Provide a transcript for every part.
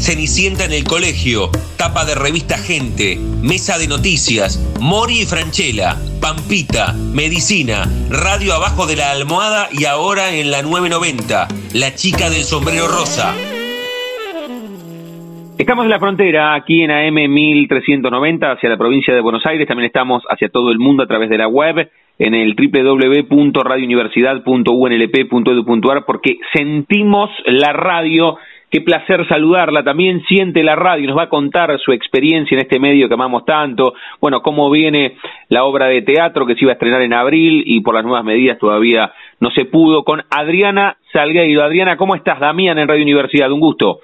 Cenicienta en el colegio, tapa de revista Gente, Mesa de Noticias, Mori y Franchella, Pampita, Medicina, Radio Abajo de la Almohada y ahora en la 990, La Chica del Sombrero Rosa. Estamos en la frontera, aquí en AM 1390, hacia la provincia de Buenos Aires. También estamos hacia todo el mundo a través de la web, en el www.radiouniversidad.unlp.edu.ar, porque sentimos la radio Qué placer saludarla. También siente la radio, nos va a contar su experiencia en este medio que amamos tanto. Bueno, cómo viene la obra de teatro que se iba a estrenar en abril y por las nuevas medidas todavía no se pudo. Con Adriana Salgueiro. Adriana, ¿cómo estás? Damián en Radio Universidad, un gusto.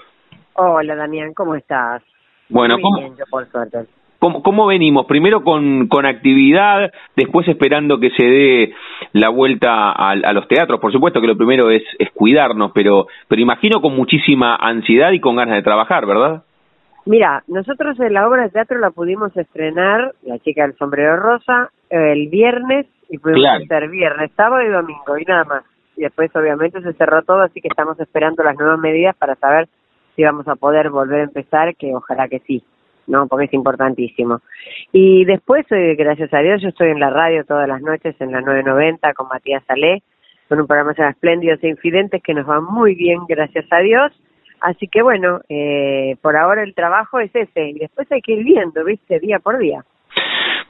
Hola, Damián, ¿cómo estás? Bueno, Muy bien, yo por suerte. ¿Cómo, ¿Cómo, venimos? Primero con, con actividad, después esperando que se dé la vuelta a, a, los teatros. Por supuesto que lo primero es, es cuidarnos, pero, pero imagino con muchísima ansiedad y con ganas de trabajar, ¿verdad? Mira, nosotros en la obra de teatro la pudimos estrenar, La chica del sombrero rosa, el viernes, y pudimos Claro. hacer viernes, sábado y domingo, y nada más. Y después obviamente se cerró todo, así que estamos esperando las nuevas medidas para saber si vamos a poder volver a empezar, que ojalá que sí, ¿no? Porque es importantísimo. Y después, eh, gracias a Dios, yo estoy en la radio todas las noches en la 990 con Matías Salé, con un programa que se llama Espléndidos e Infidentes que nos va muy bien, gracias a Dios. Así que bueno, eh, por ahora el trabajo es ese, y después hay que ir viendo, ¿viste? Día por día.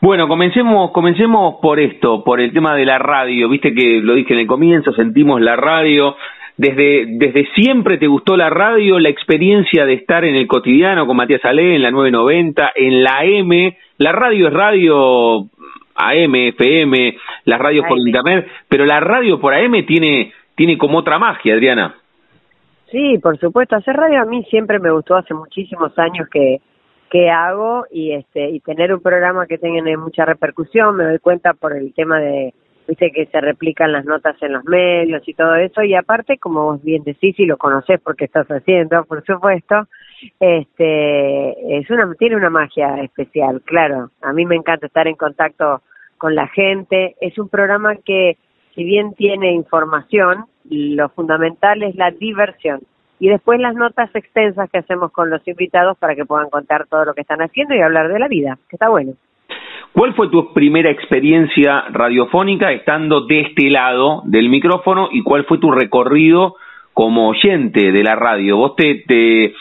Bueno, comencemos, comencemos por esto, por el tema de la radio. Viste que lo dije en el comienzo, sentimos la radio. Desde, desde siempre te gustó la radio, la experiencia de estar en el cotidiano con Matías Ale, en la 990, en la M. La radio es radio AM, FM, las radios por AM. internet, pero la radio por AM tiene, tiene como otra magia, Adriana. Sí, por supuesto, hacer radio a mí siempre me gustó, hace muchísimos años que, que hago y este y tener un programa que tenga mucha repercusión, me doy cuenta por el tema de, viste que se replican las notas en los medios y todo eso y aparte, como vos bien decís y lo conocés porque estás haciendo, por supuesto, este es una tiene una magia especial, claro. A mí me encanta estar en contacto con la gente, es un programa que si bien tiene información, lo fundamental es la diversión. Y después las notas extensas que hacemos con los invitados para que puedan contar todo lo que están haciendo y hablar de la vida, que está bueno. ¿Cuál fue tu primera experiencia radiofónica estando de este lado del micrófono y cuál fue tu recorrido como oyente de la radio? ¿Vos te, te,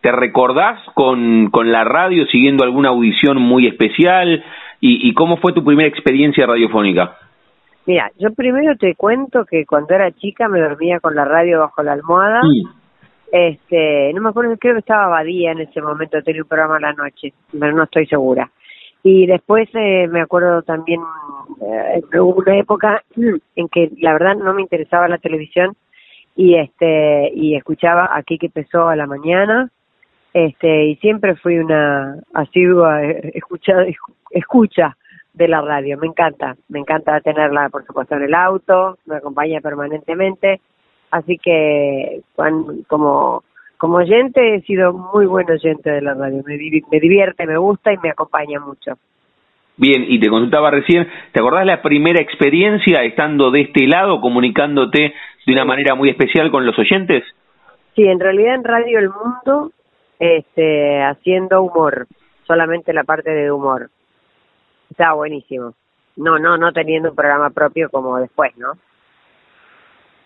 te recordás con, con la radio siguiendo alguna audición muy especial? ¿Y, ¿Y cómo fue tu primera experiencia radiofónica? Mira, yo primero te cuento que cuando era chica me dormía con la radio bajo la almohada. Sí. Este, no me acuerdo, creo que estaba Badía en ese momento, tenía un programa a la noche, pero no estoy segura. Y después eh, me acuerdo también, eh, hubo una época en que la verdad no me interesaba la televisión y este y escuchaba aquí que empezó a la mañana este y siempre fui una asidua eh, escucha escucha de la radio. Me encanta me encanta tenerla por supuesto en el auto me acompaña permanentemente. Así que cuan- como como oyente he sido muy buen oyente de la radio me, me divierte me gusta y me acompaña mucho Bien, y te consultaba recién, ¿te acordás la primera experiencia estando de este lado, comunicándote de una manera muy especial con los oyentes? Sí, en realidad en Radio El Mundo, este, haciendo humor, solamente la parte de humor. Estaba buenísimo. No, no, no teniendo un programa propio como después, ¿no?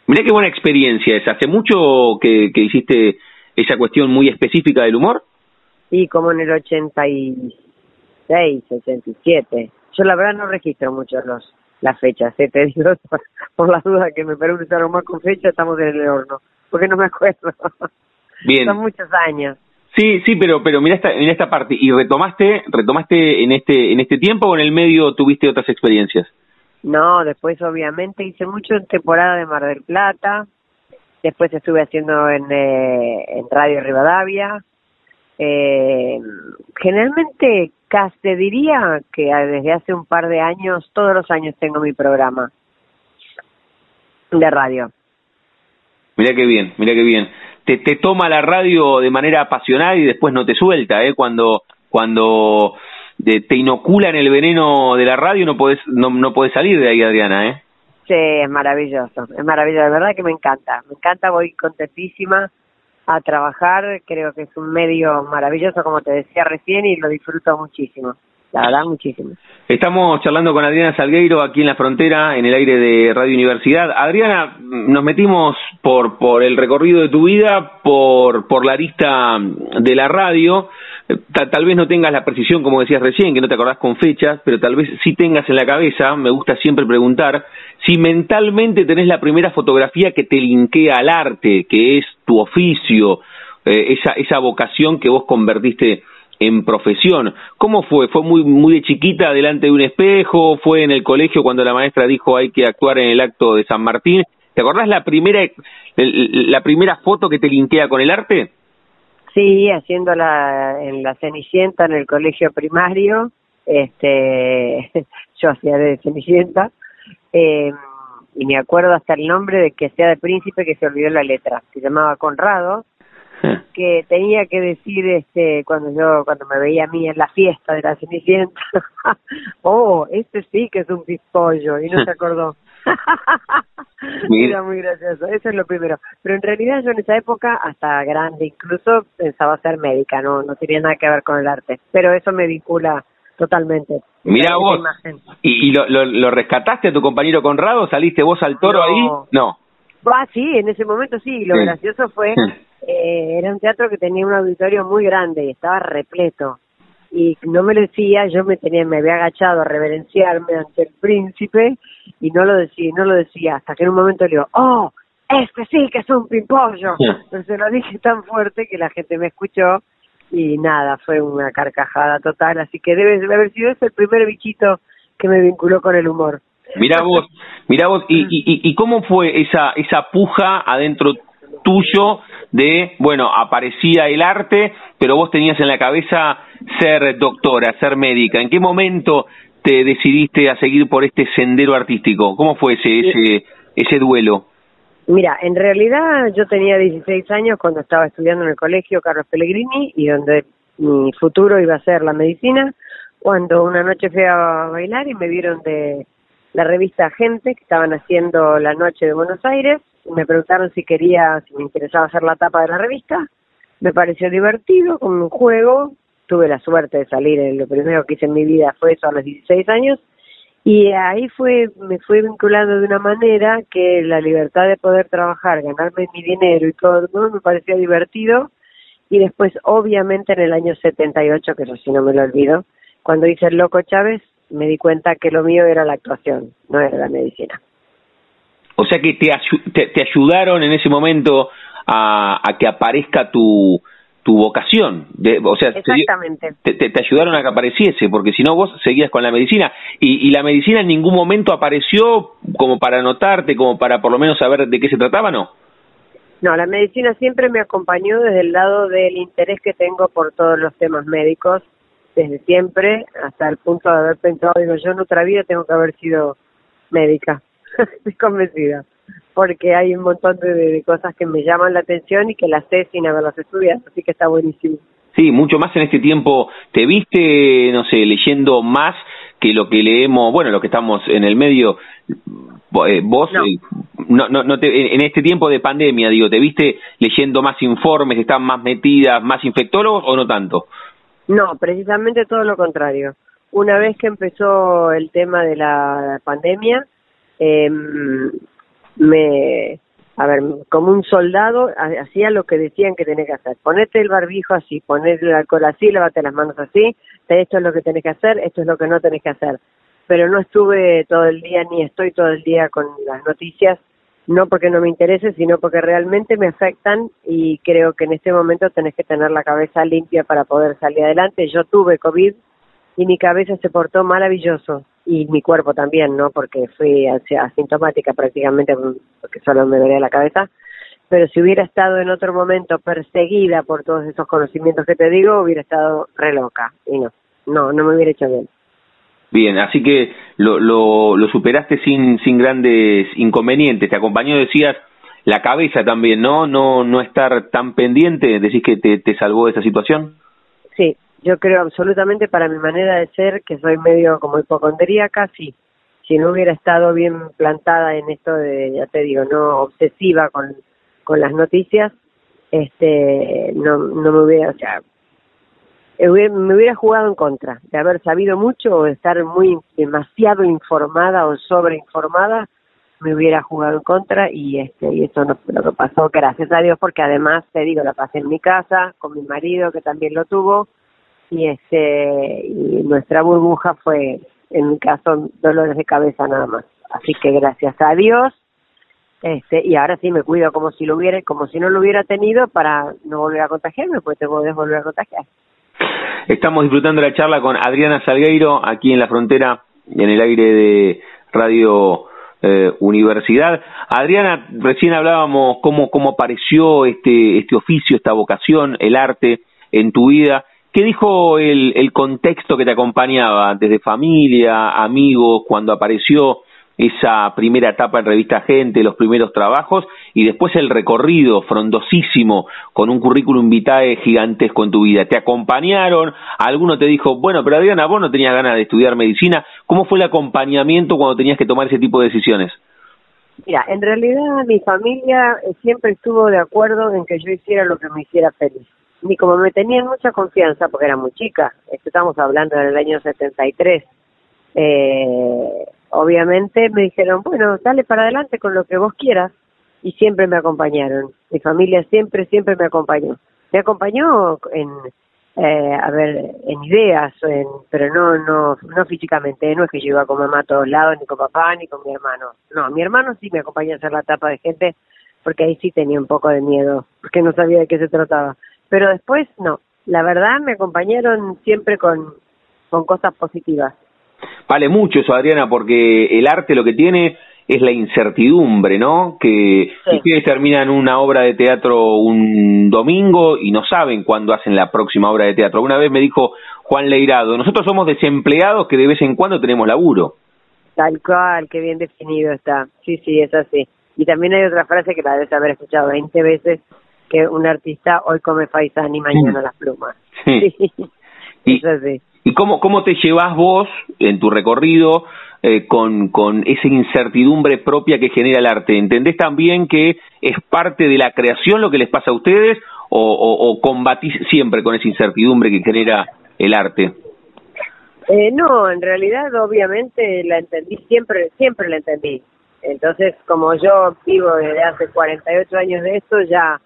Mirá qué buena experiencia esa. ¿Hace mucho que, que hiciste esa cuestión muy específica del humor? Y como en el 86, 87. Yo la verdad no registro mucho los las fechas, ¿eh? te digo, por, por las dudas que me preguntaron más con fecha, estamos en el horno, porque no me acuerdo. Bien. Son muchos años. Sí, sí, pero pero mira esta mira esta parte y retomaste retomaste en este en este tiempo o en el medio tuviste otras experiencias. No, después obviamente hice mucho en temporada de Mar del Plata, después estuve haciendo en, eh, en Radio Rivadavia, Eh, generalmente, casi te diría que desde hace un par de años, todos los años tengo mi programa de radio. Mira qué bien, mira qué bien. Te, te toma la radio de manera apasionada y después no te suelta, ¿eh? Cuando, cuando te inoculan el veneno de la radio no podés, no, no podés salir de ahí, Adriana, ¿eh? Sí, es maravilloso, es maravilloso, de verdad que me encanta, me encanta, voy contentísima a trabajar, creo que es un medio maravilloso, como te decía recién, y lo disfruto muchísimo la verdad muchísimo. Estamos charlando con Adriana Salgueiro aquí en la frontera, en el aire de Radio Universidad. Adriana, nos metimos por, por el recorrido de tu vida, por, por la lista de la radio. Tal, vez no tengas la precisión, como decías recién, que no te acordás con fechas, pero tal vez sí tengas en la cabeza, me gusta siempre preguntar, si mentalmente tenés la primera fotografía que te linkea al arte, que es tu oficio, eh, esa, esa vocación que vos convertiste en profesión. ¿Cómo fue? ¿Fue muy, muy de chiquita delante de un espejo? ¿Fue en el colegio cuando la maestra dijo hay que actuar en el acto de San Martín? ¿Te acordás la primera, la primera foto que te linkea con el arte? Sí, haciendo la, en la Cenicienta en el colegio primario, este, yo hacía de Cenicienta, eh, y me acuerdo hasta el nombre de que sea de príncipe que se olvidó la letra, se llamaba Conrado, que tenía que decir este cuando yo cuando me veía a mí en la fiesta de la Cenicienta oh este sí que es un pispollo y no se acordó era muy gracioso eso es lo primero. Pero en realidad yo en esa época hasta grande incluso pensaba ser médica no no tenía nada que ver con el arte. Pero eso me vincula totalmente. Mira vos y, y lo, lo, rescataste a tu compañero Conrado saliste vos al toro ahí no. Ah, sí, en ese momento sí. Lo gracioso fue eh, era un teatro que tenía un auditorio muy grande y estaba repleto. Y no me lo decía, yo me tenía, me había agachado a reverenciarme ante el príncipe y no lo decía, no lo decía, hasta que en un momento le digo, oh, este sí que es un pimpollo. Entonces lo dije tan fuerte que la gente me escuchó y nada, fue una carcajada total, así que debe, haber sido ese el primer bichito que me vinculó con el humor. Mira vos, mira vos, y, y, y cómo fue esa, esa puja adentro tuyo de, bueno, aparecía el arte, pero vos tenías en la cabeza ser doctora, ser médica. ¿En qué momento te decidiste a seguir por este sendero artístico? ¿Cómo fue ese, ese, ese duelo? Mira, en realidad yo tenía 16 años cuando estaba estudiando en el colegio Carlos Pellegrini y donde mi futuro iba a ser la medicina, cuando una noche fui a bailar y me vieron de la revista Gente, que estaban haciendo la noche de Buenos Aires, me preguntaron si quería, si me interesaba hacer la tapa de la revista, me pareció divertido, como un juego, tuve la suerte de salir, lo primero que hice en mi vida fue eso a los 16 años, y ahí fue, me fue vinculando de una manera que la libertad de poder trabajar, ganarme mi dinero y todo, ¿no? me parecía divertido, y después obviamente en el año 78, que eso sí no me lo olvido, cuando hice el Loco Chávez, me di cuenta que lo mío era la actuación, no era la medicina. O sea que te, te, ayudaron en ese momento a, a que aparezca tu, tu vocación. De, o sea, Exactamente. Te, te, ayudaron a que apareciese, porque si no vos seguías con la medicina. Y, y la medicina en ningún momento apareció como para notarte, como para por lo menos saber de qué se trataba, ¿no? No, la medicina siempre me acompañó desde el lado del interés que tengo por todos los temas médicos, desde siempre, hasta el punto de haber pensado, digo, yo en otra vida tengo que haber sido médica. estoy convencida, porque hay un montón de, cosas que me llaman la atención y que las sé sin haberlas estudiado, así que está buenísimo. Sí, mucho más en este tiempo. ¿Te viste, no sé, leyendo más que lo que leemos, bueno, lo que estamos en el medio? Eh, vos, no. Eh, no, no, te, en este tiempo de pandemia, digo, ¿te viste leyendo más informes, están más metidas, más infectólogos o no tanto? No, precisamente todo lo contrario. Una vez que empezó el tema de la pandemia, eh, me, a ver, como un soldado, hacía lo que decían que tenés que hacer. Ponete el barbijo así, ponete el alcohol así, lávate las manos así, esto es lo que tenés que hacer, esto es lo que no tenés que hacer. Pero no estuve todo el día, ni estoy todo el día con las noticias, no porque no me interese, sino porque realmente me afectan y creo que en este momento tenés que tener la cabeza limpia para poder salir adelante. Yo tuve COVID y mi cabeza se portó maravilloso y mi cuerpo también, ¿no? Porque fui asintomática prácticamente porque solo me dolía la cabeza. pero si hubiera estado en otro momento perseguida por todos esos conocimientos que te digo, hubiera estado re loca. Y no, no, no me hubiera hecho bien. Bien, así que lo, lo, lo superaste sin, sin grandes inconvenientes. Te acompañó, decías, la cabeza también, ¿no? No, no estar tan pendiente, decís que te, te salvó de esa situación. Sí, yo creo absolutamente para mi manera de ser, que soy medio como hipocondríaca, sí. Si no hubiera estado bien plantada en esto de, ya te digo, no obsesiva con con las noticias, este, no, no me hubiera, o sea, me hubiera jugado en contra de haber sabido mucho o de estar muy demasiado informada o sobreinformada me hubiera jugado en contra y este y eso no lo que pasó gracias a Dios porque además te digo la pasé en mi casa con mi marido que también lo tuvo y este nuestra burbuja fue en mi caso dolores de cabeza nada más así que gracias a Dios este, y ahora sí me cuido como si lo hubiera, como si no lo hubiera tenido para no volver a contagiarme, pues te puedes volver a contagiar. Estamos disfrutando la charla con Adriana Salgueiro aquí en la frontera, en el aire de Radio eh, Universidad. Adriana, recién hablábamos cómo, cómo apareció este, este oficio, esta vocación, el arte en tu vida. ¿Qué dijo el, contexto que te acompañaba desde familia, amigos, cuando apareció esa primera etapa en Revista Gente, los primeros trabajos, y después el recorrido frondosísimo con un currículum vitae gigantesco en tu vida. ¿Te acompañaron? ¿Alguno te dijo, bueno, pero Adriana, vos no tenías ganas de estudiar medicina? ¿Cómo fue el acompañamiento cuando tenías que tomar ese tipo de decisiones? Mira, en realidad mi familia siempre estuvo de acuerdo en que yo hiciera lo que me hiciera feliz. Ni como me tenían mucha confianza, porque era muy chica, estamos hablando del año 73, eh, obviamente me dijeron, bueno, dale para adelante con lo que vos quieras y siempre me acompañaron. Mi familia siempre, siempre me acompañó. Me acompañó en, eh, a ver, en ideas, pero no, no, no físicamente. No es que yo iba con mamá a todos lados, ni con papá, ni con mi hermano. No, mi hermano sí me acompañó a hacer la tapa de gente, porque ahí sí tenía un poco de miedo, porque no sabía de qué se trataba. Pero después, no. La verdad, me acompañaron siempre con, con cosas positivas. Vale mucho eso, Adriana, porque el arte lo que tiene es la incertidumbre, ¿no? Que ustedes terminan una obra de teatro un domingo y no saben cuándo hacen la próxima obra de teatro. Una vez me dijo Juan Leirado, nosotros somos desempleados que de vez en cuando tenemos laburo. Tal cual, qué bien definido está. Sí, sí, es así. Y también hay otra frase que la debes haber escuchado 20 veces, que un artista hoy come faisán y mañana las plumas. Sí. Y, es así. ¿Y cómo, cómo te llevas vos en tu recorrido eh, con, con esa incertidumbre propia que genera el arte? ¿Entendés también que es parte de la creación lo que les pasa a ustedes o, o, combatís siempre con esa incertidumbre que genera el arte? Eh, no, en realidad obviamente la entendí, siempre, siempre la entendí. Entonces, como yo vivo desde hace 48 años de esto, ya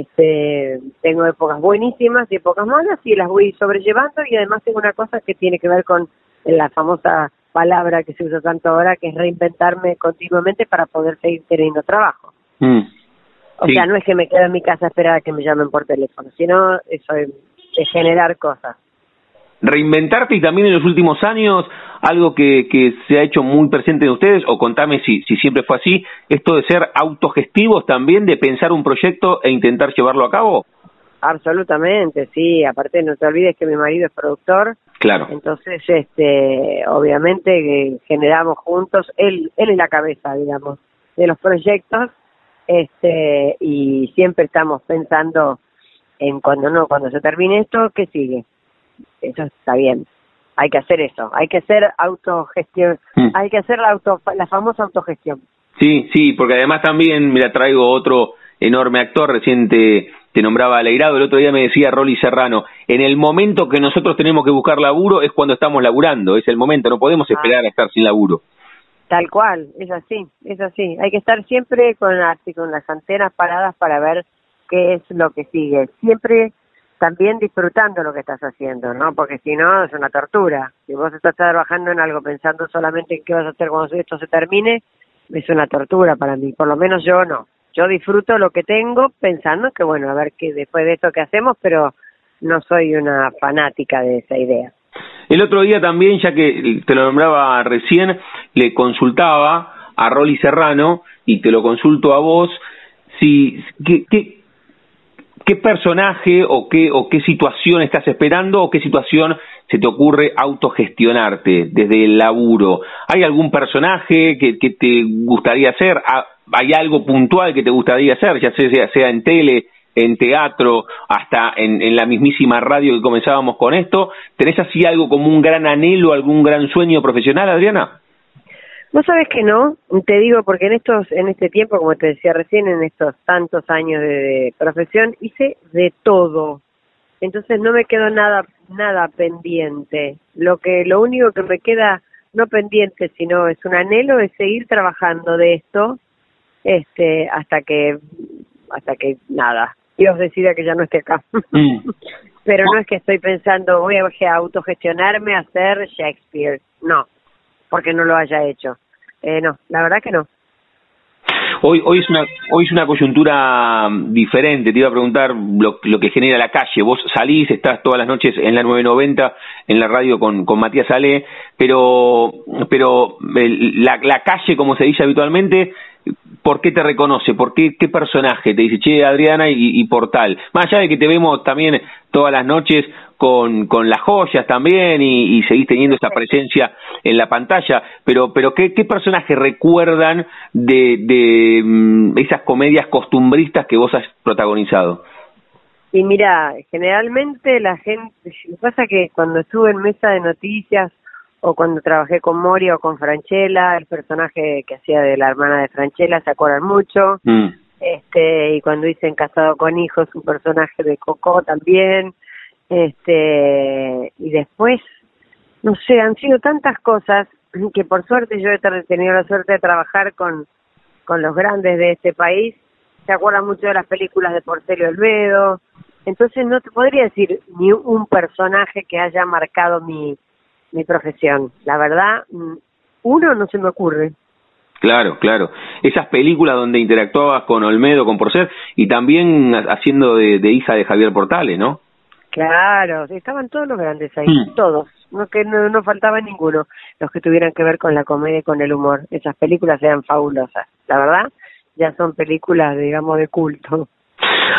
este, tengo épocas buenísimas y épocas malas y las voy sobrellevando y además tengo una cosa que tiene que ver con la famosa palabra que se usa tanto ahora, que es reinventarme continuamente para poder seguir teniendo trabajo. Mm. O sea, no es que me quedo en mi casa a esperar a que me llamen por teléfono, sino eso de generar cosas reinventarte y también en los últimos años algo que, que se ha hecho muy presente en ustedes, o contame si, si siempre fue así, esto de ser autogestivos también, de pensar un proyecto e intentar llevarlo a cabo? Absolutamente, sí. Aparte, no te olvides que mi marido es productor. Claro. Entonces, este, obviamente generamos juntos, él, él es la cabeza, digamos, de los proyectos, este, y siempre estamos pensando en cuando no, cuando se termine esto, ¿qué sigue? Eso está bien. Hay que hacer eso, hay que hacer autogestión, mm. hay que hacer la, auto, la famosa autogestión. Sí, sí, porque además también, mira, traigo otro enorme actor, reciente te nombraba Aleirado, el otro día me decía Rolly Serrano, en el momento que nosotros tenemos que buscar laburo es cuando estamos laburando, es el momento, no podemos ah. esperar a estar sin laburo. Tal cual, es así, es así. Hay que estar siempre con, con las antenas paradas para ver qué es lo que sigue. Siempre también disfrutando lo que estás haciendo, ¿no? Porque si no, es una tortura. Si vos estás trabajando en algo pensando solamente en qué vas a hacer cuando esto se termine, es una tortura para mí. Por lo menos yo no. Yo disfruto lo que tengo pensando que, bueno, a ver qué después de esto que hacemos, pero no soy una fanática de esa idea. El otro día también, ya que te lo nombraba recién, le consultaba a Rolly Serrano y te lo consulto a vos si qué, qué personaje o qué, o qué situación estás esperando o qué situación se te ocurre autogestionarte desde el laburo. ¿Hay algún personaje que, te gustaría hacer? Ah, ¿Hay algo puntual que te gustaría hacer, ya sea, sea en tele, en teatro, hasta en, en, la mismísima radio que comenzábamos con esto? ¿Tenés así algo como un gran anhelo, algún gran sueño profesional, Adriana? Vos sabés que no, te digo porque en estos, en este tiempo, como te decía recién, en estos tantos años de, profesión, hice de todo. Entonces no me quedó nada, nada pendiente. Lo que, lo único que me queda no pendiente, sino es un anhelo es seguir trabajando de esto, este, hasta que, hasta que nada, Dios decida que ya no esté acá. Mm. Pero no es que estoy pensando, voy a autogestionarme a hacer Shakespeare. No, porque no lo haya hecho. Eh, no, la verdad que no. Hoy, hoy, es una, hoy es una coyuntura mm, diferente. Te iba a preguntar lo, que genera la calle. Vos salís, estás todas las noches en la 990, en la radio con, con Matías Ale, pero, pero la, la calle, como se dice habitualmente, ¿por qué te reconoce? ¿Por qué, qué personaje? Te dice, che, Adriana y, y por tal. Más allá de que te vemos también todas las noches con, con las joyas también y, y seguís teniendo esa presencia en la pantalla, pero, pero ¿qué, qué personajes recuerdan de, de mm, esas comedias costumbristas que vos has protagonizado? Y mira, generalmente la gente, pasa que cuando estuve en mesa de noticias o cuando trabajé con Mori o con Franchella, el personaje que hacía de la hermana de Franchella, se acuerdan mucho. Mm. Este, y cuando hice en Casado con Hijos, un personaje de Coco también. Este, y después, no sé, han sido tantas cosas que por suerte yo he tenido la suerte de trabajar con, con los grandes de este país. Se acuerdan mucho de las películas de Porcelio Olvedo. Entonces no te podría decir ni un personaje que haya marcado mi, mi profesión. La verdad, mm, uno no se me ocurre. Claro, claro. Esas películas donde interactuabas con Olmedo, con Porcer, y también haciendo de, hija de Javier Portales, ¿no? Claro, estaban todos los grandes ahí, hmm. todos, no que no, no faltaba ninguno, los que tuvieran que ver con la comedia y con el humor. Esas películas eran fabulosas, la verdad, ya son películas, digamos, de culto.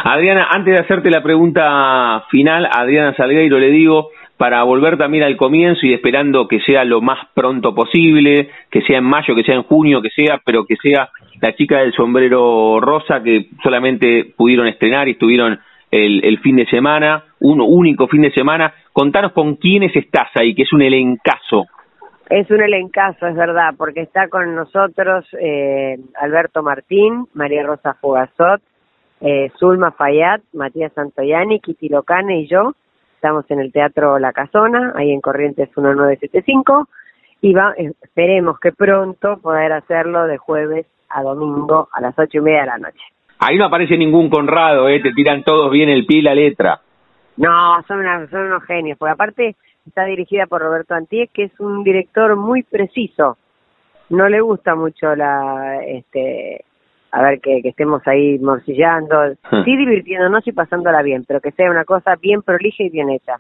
Adriana, antes de hacerte la pregunta final, Adriana Salgueiro, le digo, para volver también al comienzo y esperando que sea lo más pronto posible, que sea en mayo, que sea en junio, que sea, pero que sea la chica del sombrero rosa que solamente pudieron estrenar y estuvieron el, el fin de semana, un único fin de semana. Contanos con quiénes estás ahí, que es un elencazo. Es un elencazo, es verdad, porque está con nosotros eh, Alberto Martín, María Rosa Fugazot, eh, Zulma Fayad, Matías Santoyani, Kitty Locane y yo Estamos en el Teatro La Casona, ahí en Corrientes 1975, y va, esperemos que pronto poder hacerlo de jueves a domingo a las ocho y media de la noche. Ahí no aparece ningún Conrado, ¿eh? te tiran todos bien el pie y la letra. No, son, son unos genios, porque aparte está dirigida por Roberto Antier, que es un director muy preciso. No le gusta mucho la, este, a ver que, estemos ahí morcillando, hmm. sí divirtiéndonos y pasándola bien, pero que sea una cosa bien prolija y bien hecha.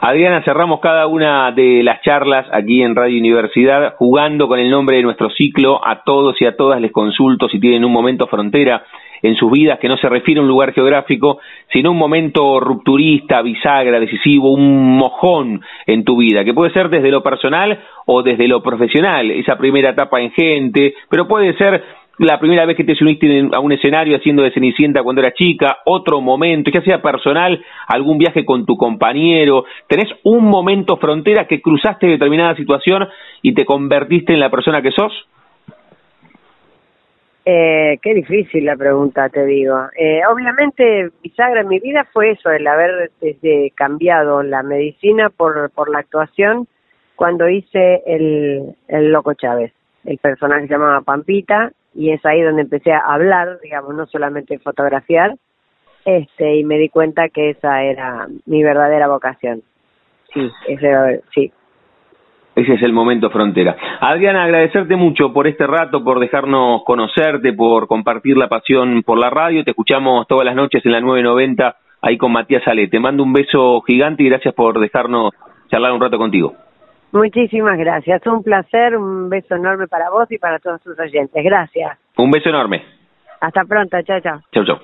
Adriana, cerramos cada una de las charlas aquí en Radio Universidad jugando con el nombre de nuestro ciclo. A todos y a todas les consulto si tienen un momento frontera en sus vidas que no se refiere a un lugar geográfico, sino un momento rupturista, bisagra, decisivo, un mojón en tu vida, que puede ser desde lo personal o desde lo profesional, esa primera etapa en gente, pero puede ser la primera vez que te uniste a un escenario haciendo de Cenicienta cuando era chica, otro momento, ya sea personal, algún viaje con tu compañero, tenés un momento frontera que cruzaste determinada situación y te convertiste en la persona que sos? Eh, qué difícil la pregunta, te digo. Eh, obviamente, bisagra en mi vida fue eso, el haber desde cambiado la medicina por, por la actuación cuando hice el, el Loco Chávez. El personaje se llamaba Pampita y es ahí donde empecé a hablar, digamos, no solamente fotografiar, este, y me di cuenta que esa era mi verdadera vocación. Sí, ese, sí. Ese es el momento frontera. Adriana, agradecerte mucho por este rato, por dejarnos conocerte, por compartir la pasión por la radio. Te escuchamos todas las noches en la 990 ahí con Matías Ale. Te mando un beso gigante y gracias por dejarnos charlar un rato contigo. Muchísimas gracias. Un placer, un beso enorme para vos y para todos tus oyentes. Gracias. Un beso enorme. Hasta pronto, chao, chao. Chao, chao.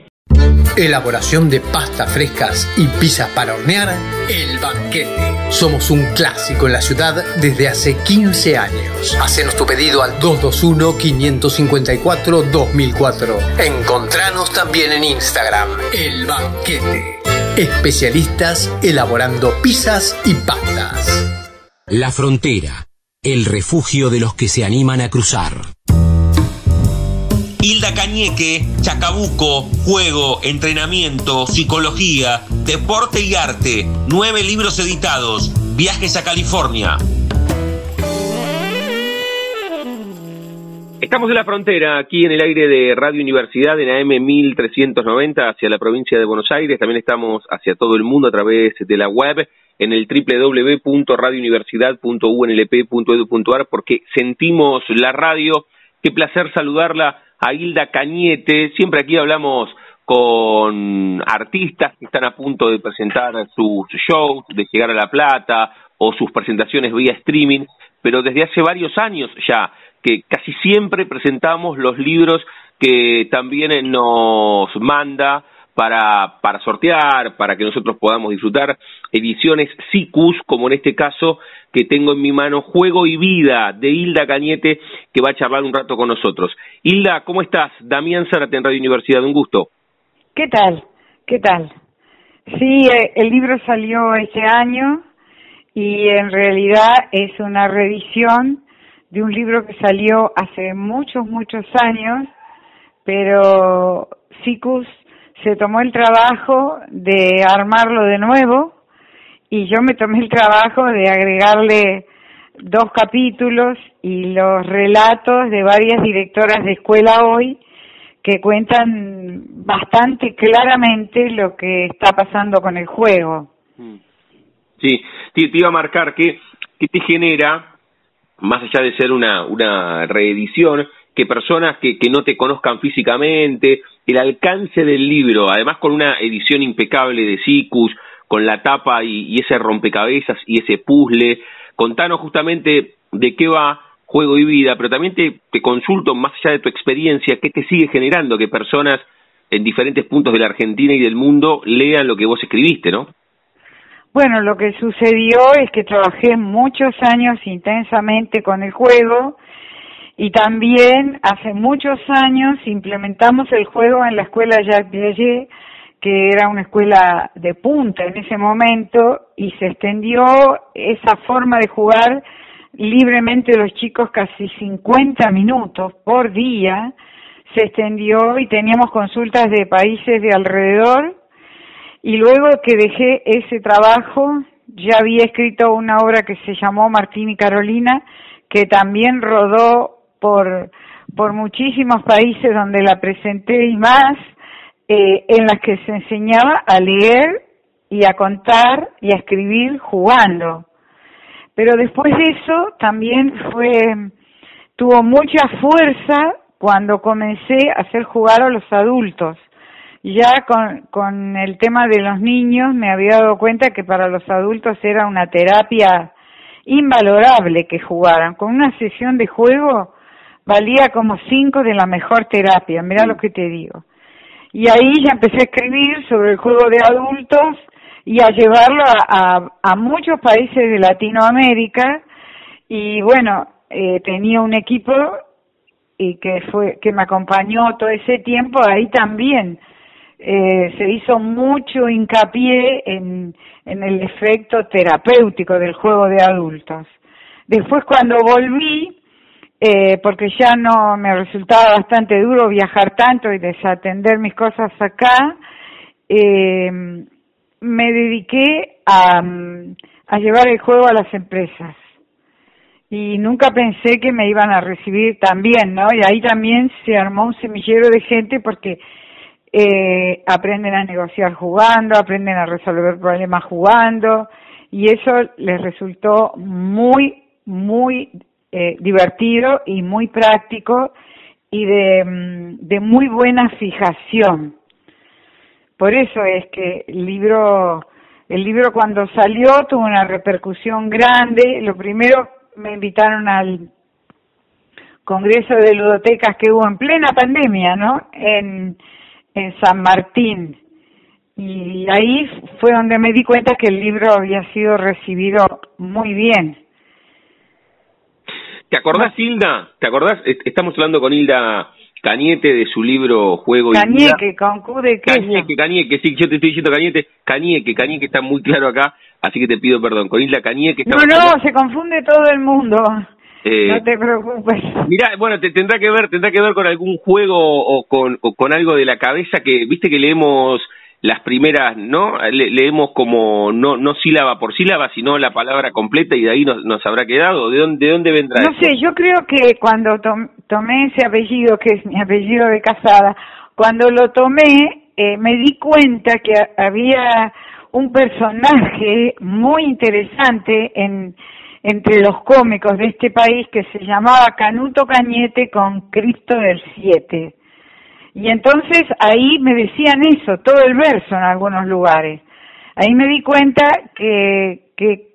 Elaboración de pastas frescas y pizzas para hornear, El Banquete. Somos un clásico en la ciudad desde hace 15 años. Hacenos tu pedido al 221-554-2004. Encontranos también en Instagram, El Banquete. Especialistas elaborando pizzas y pastas. La frontera, el refugio de los que se animan a cruzar. Hilda Cañeque, Chacabuco, juego, entrenamiento, psicología, deporte y arte. Nueve libros editados. Viajes a California. Estamos en la frontera, aquí en el aire de Radio Universidad, en AM 1390, hacia la provincia de Buenos Aires. También estamos hacia todo el mundo a través de la web, en el www.radiouniversidad.unlp.edu.ar, porque sentimos la radio. Qué placer saludarla a Hilda Cañete. Siempre aquí hablamos con artistas que están a punto de presentar sus shows, de llegar a La Plata o sus presentaciones vía streaming, pero desde hace varios años ya que casi siempre presentamos los libros que también nos manda para, para sortear, para que nosotros podamos disfrutar ediciones SICUS, como en este caso que tengo en mi mano, Juego y Vida, de Hilda Cañete, que va a charlar un rato con nosotros. Hilda, ¿cómo estás? Damián Zárate en Radio Universidad, un gusto. ¿Qué tal? ¿Qué tal? Sí, eh, el libro salió este año y en realidad es una reedición de un libro que salió hace muchos, muchos años, pero SICUS se tomó el trabajo de armarlo de nuevo y yo me tomé el trabajo de agregarle dos capítulos y los relatos de varias directoras de escuela hoy que cuentan bastante claramente lo que está pasando con el juego. Mm. Sí, te, iba a marcar que, que te genera, más allá de ser una, una reedición, que personas que, que no te conozcan físicamente, el alcance del libro, además con una edición impecable de SICUS, con la tapa y, ese rompecabezas y ese puzzle. Contanos justamente de qué va Juego y Vida, pero también te, te consulto, más allá de tu experiencia, qué te sigue generando que personas en diferentes puntos de la Argentina y del mundo lean lo que vos escribiste, ¿no? Bueno, lo que sucedió es que trabajé muchos años intensamente con el juego y también hace muchos años implementamos el juego en la escuela Jacques Piaget que era una escuela de punta en ese momento y se extendió esa forma de jugar libremente los chicos casi 50 minutos por día, se extendió y teníamos consultas de países de alrededor y luego que dejé ese trabajo ya había escrito una obra que se llamó Martín y Carolina que también rodó por por muchísimos países donde la presenté y más eh, en las que se enseñaba a leer y a contar y a escribir jugando. Pero después de eso también fue, tuvo mucha fuerza cuando comencé a hacer jugar a los adultos. Ya con, con el tema de los niños me había dado cuenta que para los adultos era una terapia invalorable que jugaran. Con una sesión de juego valía como cinco de la mejor terapia, mira lo que te digo. Y ahí ya empecé a escribir sobre el juego de adultos y a llevarlo a, a, muchos países de Latinoamérica. Y bueno, eh, tenía un equipo y que fue que me acompañó todo ese tiempo ahí también eh, se hizo mucho hincapié en, en el efecto terapéutico del juego de adultos. Después cuando volví, eh, porque ya no me resultaba bastante duro viajar tanto y desatender mis cosas acá, eh, me dediqué a, a llevar el juego a las empresas. Y nunca pensé que me iban a recibir tan bien, ¿no? Y ahí también se armó un semillero de gente porque eh, aprenden a negociar jugando, aprenden a resolver problemas jugando, y eso les resultó muy, muy eh, divertido y muy práctico y de, mm, de muy buena fijación. Por eso es que el libro, el libro cuando salió tuvo una repercusión grande. Lo primero me invitaron al congreso de ludotecas que hubo en plena pandemia, ¿no? En, en San Martín. Y ahí fue donde me di cuenta que el libro había sido recibido muy bien. ¿Te acordás, Hilda? ¿Te acordás? Estamos hablando con Hilda Cañete de su libro Juego y Cañeque, con Q de queso. Cañeque, Cañeque, sí, yo te estoy diciendo Cañete, Cañeque, Cañeque está muy claro acá, así que te pido perdón. Con Hilda Cañeque... No, no, se confunde todo el mundo. Eh, no te preocupes. Mira, bueno, te tendrá que ver, tendrá que ver con algún juego o con, o con algo de la cabeza que, viste que leemos las primeras, ¿no? leemos como no no sílaba por sílaba, sino la palabra completa y de ahí nos, nos habrá quedado. ¿De dónde, de dónde vendrá? No sé, yo creo que cuando tomé ese apellido, que es mi apellido de casada, cuando lo tomé eh, me di cuenta que había un personaje muy interesante en entre los cómicos de este país que se llamaba Canuto Cañete con Cristo del Siete y entonces ahí me decían eso, todo el verso en algunos lugares. Ahí me di cuenta que, que,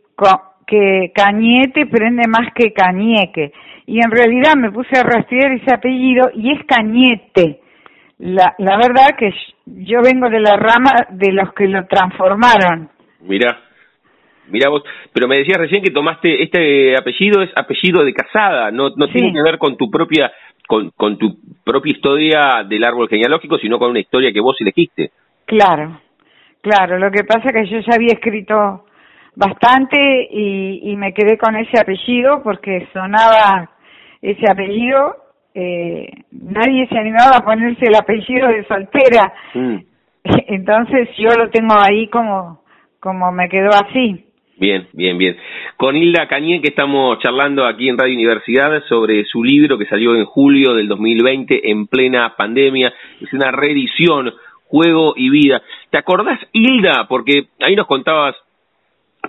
que Cañete prende más que Cañeque. Y en realidad me puse a rastrear ese apellido y es Cañete. La, la verdad que yo vengo de la rama de los que lo transformaron. Mira, mira vos, pero me decías recién que tomaste este apellido, es apellido de casada, no, no tiene que ver con tu propia con, con tu propia historia del árbol genealógico, sino con una historia que vos elegiste. Claro, claro. Lo que pasa es que yo ya había escrito bastante y, y me quedé con ese apellido porque sonaba ese apellido. Eh, nadie se animaba a ponerse el apellido de soltera. Mm. Entonces yo lo tengo ahí como, como me quedó así. Bien, bien, bien. Con Hilda Cañé, que estamos charlando aquí en Radio Universidad sobre su libro que salió en julio del 2020 en plena pandemia. Es una reedición, Juego y Vida. ¿Te acordás, Hilda? Porque ahí nos contabas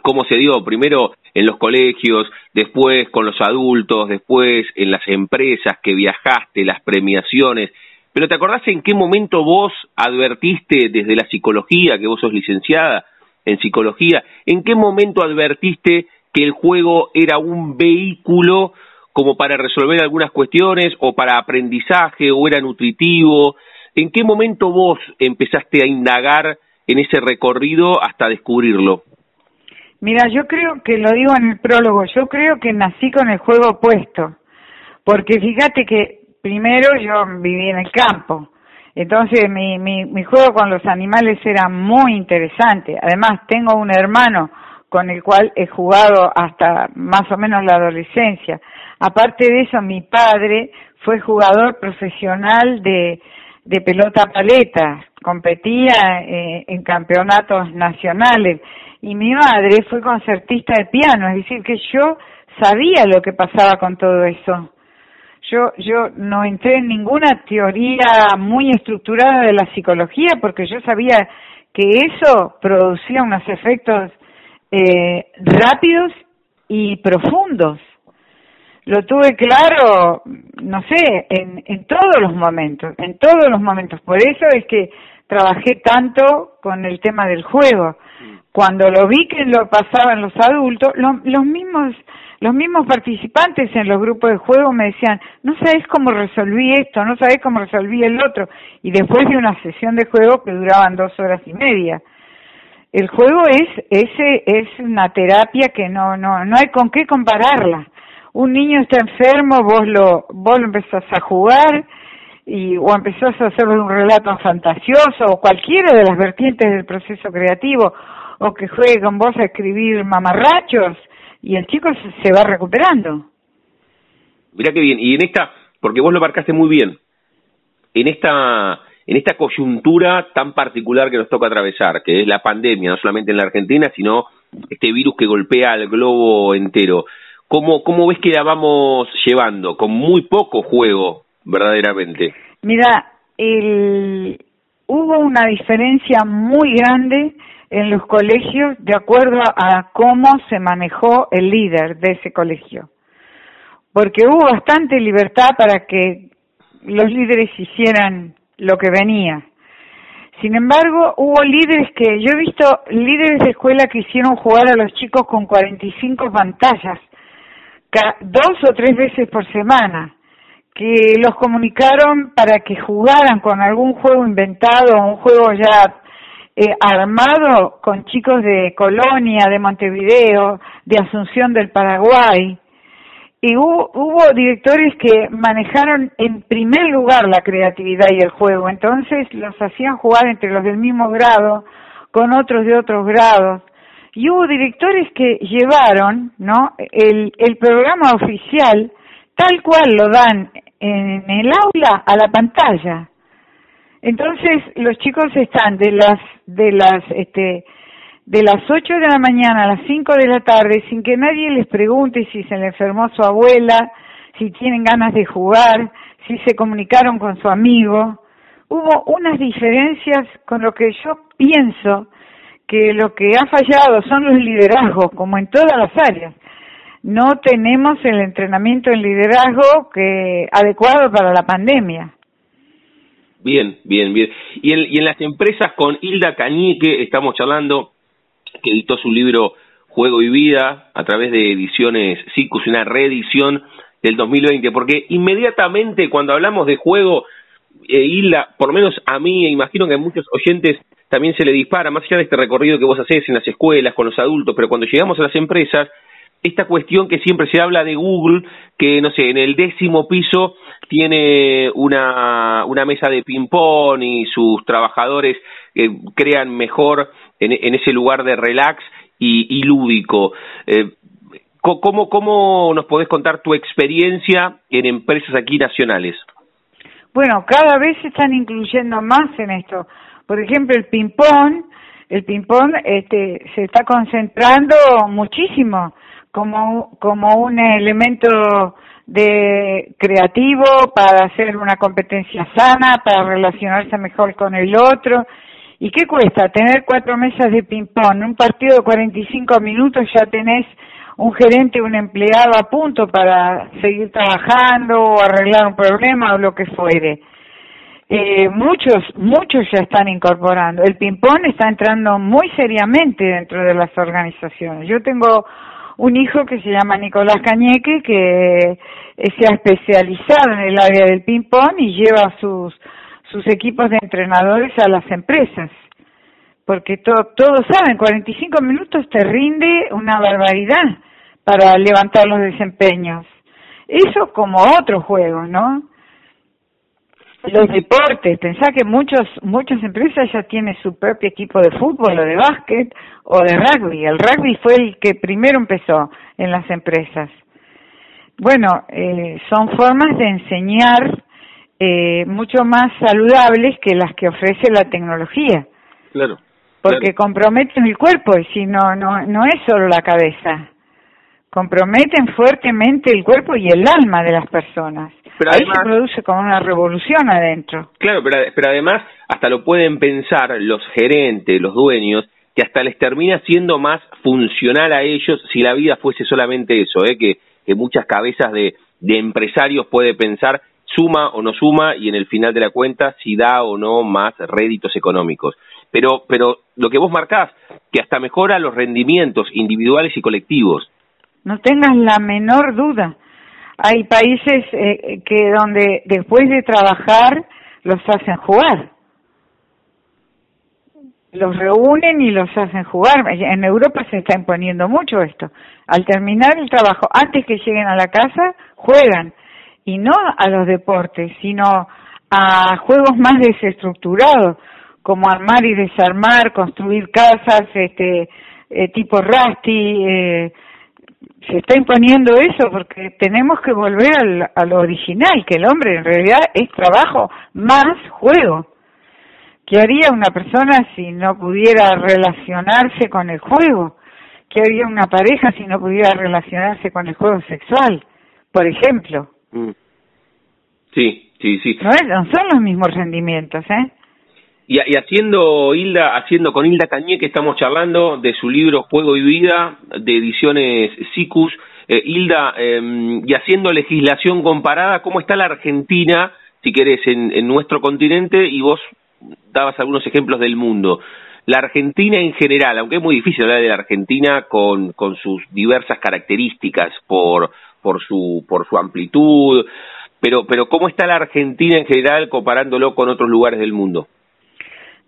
cómo se dio primero en los colegios, después con los adultos, después en las empresas que viajaste, las premiaciones. Pero ¿te acordás en qué momento vos advertiste desde la psicología, que vos sos licenciada, en psicología, ¿en qué momento advertiste que el juego era un vehículo como para resolver algunas cuestiones o para aprendizaje o era nutritivo? ¿En qué momento vos empezaste a indagar en ese recorrido hasta descubrirlo? Mira, yo creo que lo digo en el prólogo, yo creo que nací con el juego opuesto, porque fíjate que primero yo viví en el campo, entonces mi, mi, mi juego con los animales era muy interesante. Además tengo un hermano con el cual he jugado hasta más o menos la adolescencia. Aparte de eso, mi padre fue jugador profesional de, pelota paleta, competía eh, en campeonatos nacionales y mi madre fue concertista de piano, es decir, que yo sabía lo que pasaba con todo eso yo, yo no entré en ninguna teoría muy estructurada de la psicología porque yo sabía que eso producía unos efectos eh, rápidos y profundos. Lo tuve claro, no sé, en, en todos los momentos, en todos los momentos. Por eso es que trabajé tanto con el tema del juego. Cuando lo vi que lo pasaban los adultos, los mismos los mismos participantes en los grupos de juego me decían, no sabes cómo resolví esto, no sabes cómo resolví el otro. Y después de una sesión de juego que duraban dos horas y media. El juego es, ese, es una terapia que no, no, no hay con qué compararla. Un niño está enfermo, vos lo, vos lo empezás a jugar, y, o empezás a hacerle un relato fantasioso, o cualquiera de las vertientes del proceso creativo, o que juegue con vos a escribir mamarrachos, y el chico se va recuperando. Mira qué bien, y en esta, porque vos lo marcaste muy bien, en esta, en esta coyuntura tan particular que nos toca atravesar, que es la pandemia, no solamente en la Argentina, sino este virus que golpea al globo entero. ¿Cómo, cómo ves que la vamos llevando? Con muy poco juego, verdaderamente. Mira, el, hubo una diferencia muy grande en los colegios de acuerdo a cómo se manejó el líder de ese colegio. Porque hubo bastante libertad para que los líderes hicieran lo que venía. Sin embargo, hubo líderes que, yo he visto líderes de escuela que hicieron jugar a los chicos con 45 pantallas, dos o tres veces por semana, que los comunicaron para que jugaran con algún juego inventado, un juego ya eh, armado con chicos de Colonia, de Montevideo, de Asunción del Paraguay. Y hubo, hubo directores que manejaron en primer lugar la creatividad y el juego, entonces los hacían jugar entre los del mismo grado, con otros de otros grados. Y hubo directores que llevaron, ¿no? El, el programa oficial tal cual lo dan en el aula a la pantalla. Entonces los chicos están de las de las este de las 8 de la mañana a las 5 de la tarde sin que nadie les pregunte si se le enfermó su abuela, si tienen ganas de jugar, si se comunicaron con su amigo. Hubo unas diferencias con lo que yo pienso que lo que ha fallado son los liderazgos, como en todas las áreas. No tenemos el entrenamiento en liderazgo que adecuado para la pandemia. Bien, bien, bien. Y en, y en las empresas con Hilda Cañique estamos charlando, que editó su libro Juego y Vida a través de ediciones CICUS, una reedición del 2020, porque inmediatamente cuando hablamos de juego, eh, Hilda, por lo menos a mí, e imagino que a muchos oyentes también se le dispara, más allá de este recorrido que vos haces en las escuelas, con los adultos, pero cuando llegamos a las empresas, esta cuestión que siempre se habla de Google, que no sé, en el décimo piso tiene una, mesa de ping-pong y sus trabajadores eh, crean mejor en, en, ese lugar de relax y, y lúdico. Eh, ¿cómo, ¿Cómo nos podés contar tu experiencia en empresas aquí nacionales? Bueno, cada vez se están incluyendo más en esto. Por ejemplo, el ping-pong, el ping-pong este, se está concentrando muchísimo como, como un elemento de creativo para hacer una competencia sana, para relacionarse mejor con el otro. ¿Y qué cuesta? Tener cuatro mesas de ping-pong. Un partido de 45 minutos ya tenés un gerente, un empleado a punto para seguir trabajando o arreglar un problema o lo que fuere. Eh, muchos, muchos ya están incorporando. El ping-pong está entrando muy seriamente dentro de las organizaciones. Yo tengo un hijo que se llama Nicolás Cañeque, que se ha especializado en el área del ping-pong y lleva sus, sus equipos de entrenadores a las empresas. Porque todos saben, 45 minutos te rinde una barbaridad para levantar los desempeños. Eso como otro juego, ¿no? Los deportes, pensá que muchos, muchas empresas ya tienen su propio equipo de fútbol o de básquet o de rugby. El rugby fue el que primero empezó en las empresas. Bueno, eh, son formas de enseñar eh, mucho más saludables que las que ofrece la tecnología. Claro. Porque comprometen el cuerpo y si no, no, no es solo la cabeza. Comprometen fuertemente el cuerpo y el alma de las personas. Pero Ahí se produce como una revolución adentro. Claro, pero, pero además hasta lo pueden pensar los gerentes, los dueños, que hasta les termina siendo más funcional a ellos si la vida fuese solamente eso, ¿eh? que, que muchas cabezas de, de empresarios puede pensar suma o no suma y en el final de la cuenta si da o no más réditos económicos. Pero, pero lo que vos marcás, que hasta mejora los rendimientos individuales y colectivos. No tengas la menor duda. Hay países eh, que donde después de trabajar los hacen jugar. Los reúnen y los hacen jugar. En Europa se está imponiendo mucho esto. Al terminar el trabajo, antes que lleguen a la casa, juegan. Y no a los deportes, sino a juegos más desestructurados, como armar y desarmar, construir casas, este, eh, tipo Rusty, eh, se está imponiendo eso porque tenemos que volver al, a lo original, que el hombre en realidad es trabajo más juego. ¿Qué haría una persona si no pudiera relacionarse con el juego? ¿Qué haría una pareja si no pudiera relacionarse con el juego sexual? Por ejemplo. Mm. Sí, sí, sí. No, no son los mismos rendimientos, ¿eh? Y, haciendo Hilda, haciendo con Hilda Cañé que estamos charlando de su libro Juego y Vida de ediciones SICUS. Eh, Hilda, em, y haciendo legislación comparada, ¿cómo está la Argentina, si querés, en, en nuestro continente? Y vos dabas algunos ejemplos del mundo. La Argentina en general, aunque es muy difícil hablar de la Argentina con, sus diversas características por, por, su, por su amplitud, pero, pero ¿cómo está la Argentina en general comparándolo con otros lugares del mundo?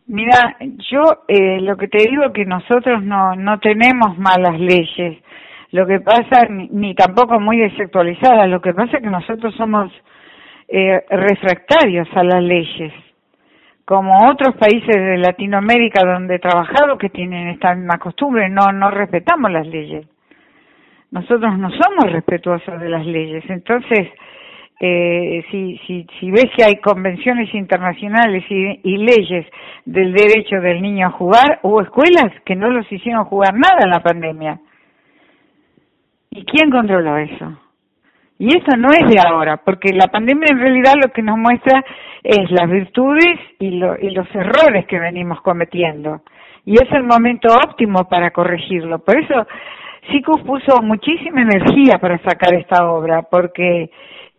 Mira, yo eh, lo que te digo es que nosotros no, no tenemos malas leyes. Lo que pasa, ni, tampoco muy desactualizadas, lo que pasa es que nosotros somos eh, refractarios a las leyes, como otros países de Latinoamérica donde he trabajado que tienen esta misma costumbre, no, no respetamos las leyes. Nosotros no somos respetuosos de las leyes, entonces eh, si, si, si ves que hay convenciones internacionales y, y, leyes del derecho del niño a jugar, hubo escuelas que no los hicieron jugar nada en la pandemia. ¿Y quién controló eso? Y eso no es de ahora, porque la pandemia en realidad lo que nos muestra es las virtudes y, lo, y los errores que venimos cometiendo. Y es el momento óptimo para corregirlo. Por eso SICUS puso muchísima energía para sacar esta obra, porque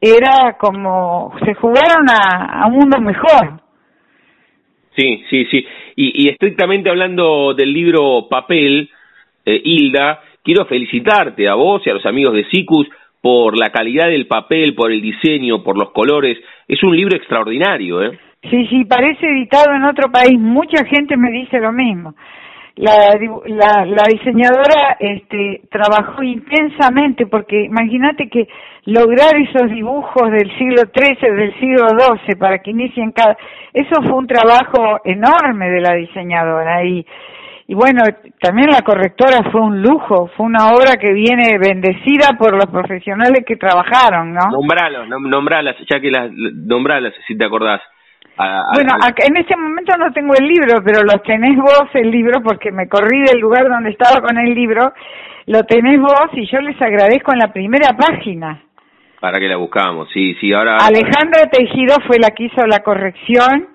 era como se jugaron a, a un mundo mejor. Sí, sí, sí. Y, y estrictamente hablando del libro Papel, eh, Hilda, quiero felicitarte a vos y a los amigos de SICUS por la calidad del papel, por el diseño, por los colores. Es un libro extraordinario, ¿eh? Sí, sí, parece editado en otro país. Mucha gente me dice lo mismo. La, la, la diseñadora este, trabajó intensamente porque imagínate que lograr esos dibujos del siglo XIII, del siglo XII, para que inicien cada... Eso fue un trabajo enorme de la diseñadora y y bueno, también la correctora fue un lujo, fue una obra que viene bendecida por los profesionales que trabajaron, ¿no? Nombralos, nombralas, ya que las nombralas, si te acordás. Bueno, en este momento no tengo el libro, pero lo tenés vos el libro porque me corrí del lugar donde estaba con el libro, lo tenés vos y yo les agradezco en la primera página. Para que la buscamos, sí, sí, ahora... Alejandra Tejido fue la que hizo la corrección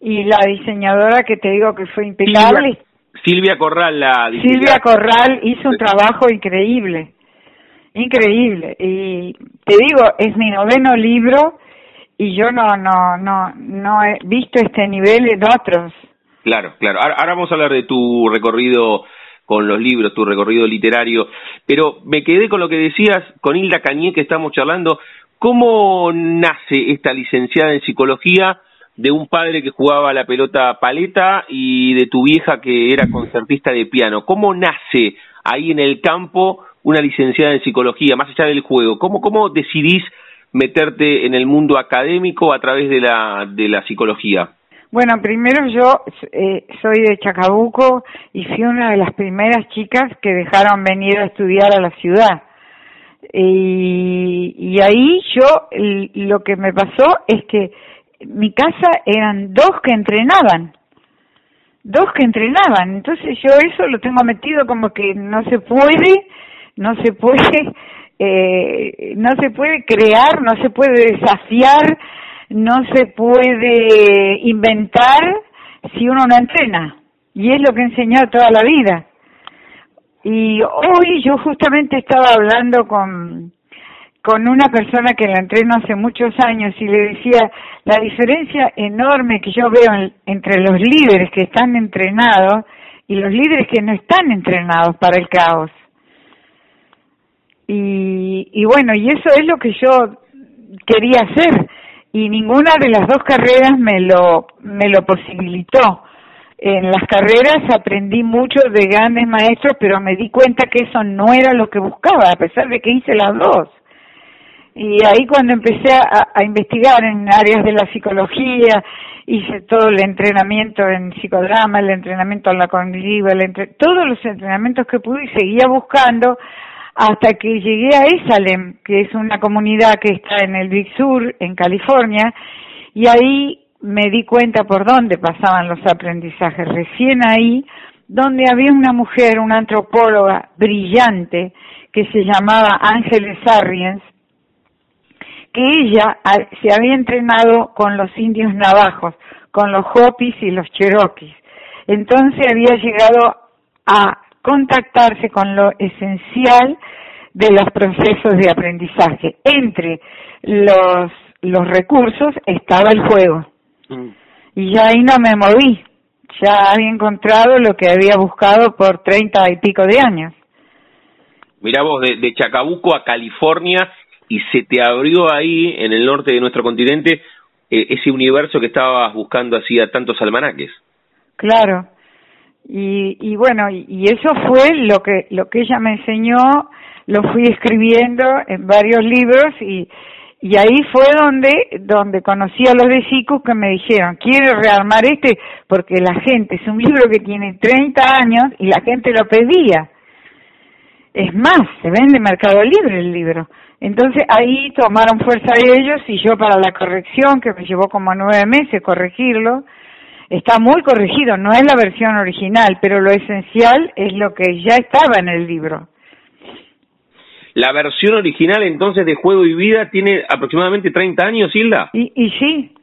y la diseñadora que te digo que fue impecable. Silvia Corral, la Silvia Corral hizo un trabajo increíble, increíble. Y te digo, es mi noveno libro y yo no, no, no, no he visto este nivel en otros. Claro, claro. Ahora, vamos a hablar de tu recorrido con los libros, tu recorrido literario, pero me quedé con lo que decías con Hilda Cañé que estamos charlando. ¿Cómo nace esta licenciada en psicología? de un padre que jugaba la pelota paleta y de tu vieja que era concertista de piano. ¿Cómo nace ahí en el campo una licenciada en psicología, más allá del juego? ¿Cómo, cómo decidís meterte en el mundo académico a través de la, de la psicología? Bueno, primero yo eh, soy de Chacabuco y fui una de las primeras chicas que dejaron venir a estudiar a la ciudad. Y, y ahí yo lo que me pasó es que mi casa eran dos que entrenaban, dos que entrenaban, entonces yo eso lo tengo metido como que no se puede, no se puede, eh, no se puede crear, no se puede desafiar, no se puede inventar si uno no entrena. Y es lo que he enseñado toda la vida. Y hoy yo justamente estaba hablando con, con una persona que la entreno hace muchos años y le decía la diferencia enorme que yo veo entre los líderes que están entrenados y los líderes que no están entrenados para el caos. Y, y bueno, y eso es lo que yo quería hacer y ninguna de las dos carreras me lo, me lo posibilitó. En las carreras aprendí mucho de grandes maestros, pero me di cuenta que eso no era lo que buscaba, a pesar de que hice las dos. Y ahí cuando empecé a, investigar en áreas de la psicología, hice todo el entrenamiento en psicodrama, el entrenamiento en la cognitiva, el todos los entrenamientos que pude y seguía buscando hasta que llegué a Esalem, que es una comunidad que está en el Big Sur, en California, y ahí me di cuenta por dónde pasaban los aprendizajes. Recién ahí, donde había una mujer, una antropóloga brillante, que se llamaba Ángeles Sarriens, que ella se había entrenado con los indios navajos, con los hopis y los cherokees. Entonces había llegado a contactarse con lo esencial de los procesos de aprendizaje. Entre los, los recursos estaba el juego. Mm. Y ya ahí no me moví. Ya había encontrado lo que había buscado por treinta y pico de años. Mira vos, de Chacabuco a California y se te abrió ahí, en el norte de nuestro continente, eh, ese universo que estabas buscando hacía tantos almanaques. Claro. Y, y bueno, y, eso fue lo que, lo que ella me enseñó, lo fui escribiendo en varios libros y, y ahí fue donde, donde conocí a los de SICUS que me dijeron, quiero rearmar este porque la gente, es un libro que tiene 30 años y la gente lo pedía. Es más, se vende en Mercado Libre el libro. Entonces ahí tomaron fuerza ellos y yo para la corrección, que me llevó como nueve meses corregirlo, está muy corregido, no es la versión original, pero lo esencial es lo que ya estaba en el libro. La versión original entonces de Juego y Vida tiene aproximadamente 30 años, Hilda. Y, y sí.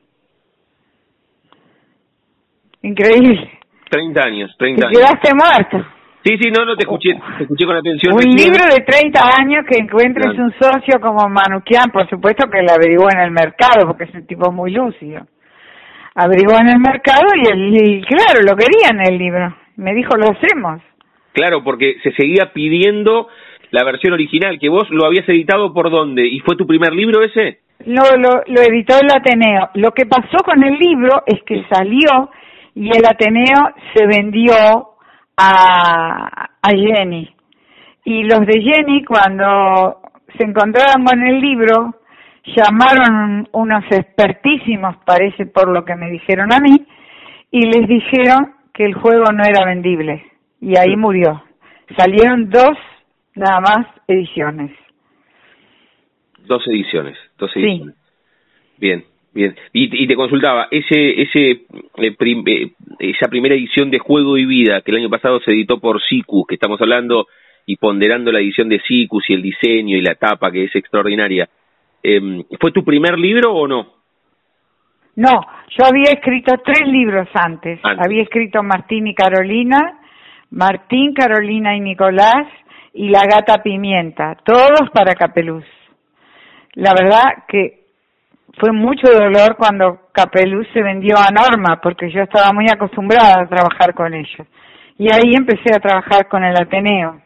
Increíble. 30 años, 30 Te quedaste muerto. Sí, sí, no, no, te escuché, te escuché con atención. Un libro de 30 años que encuentres un socio como Manuquian, por supuesto que lo averiguó en el mercado, porque es un tipo muy lúcido. Averiguó en el mercado y, el, claro, lo quería en el libro. Me dijo, lo hacemos. Claro, porque se seguía pidiendo la versión original, que vos lo habías editado por dónde, ¿y fue tu primer libro ese? Lo, lo, lo editó el Ateneo. Lo que pasó con el libro es que salió y el Ateneo se vendió a, a Jenny. Y los de Jenny, cuando se encontraron con el libro, llamaron unos expertísimos, parece por lo que me dijeron a mí, y les dijeron que el juego no era vendible. Y ahí murió. Salieron dos nada más ediciones. Dos ediciones, dos ediciones. Bien, bien. Y, y te consultaba, ese, ese, eh, eh, esa primera edición de Juego y Vida que el año pasado se editó por Sicus, que estamos hablando y ponderando la edición de Sicus y el diseño y la tapa que es extraordinaria, eh, ¿fue tu primer libro o no? No, yo había escrito tres libros antes. Había escrito Martín y Carolina, Martín, Carolina y Nicolás, y La Gata Pimienta, todos para Capeluz. La verdad que fue mucho dolor cuando Capeluz se vendió a Norma, porque yo estaba muy acostumbrada a trabajar con ellos. Y ahí empecé a trabajar con el Ateneo.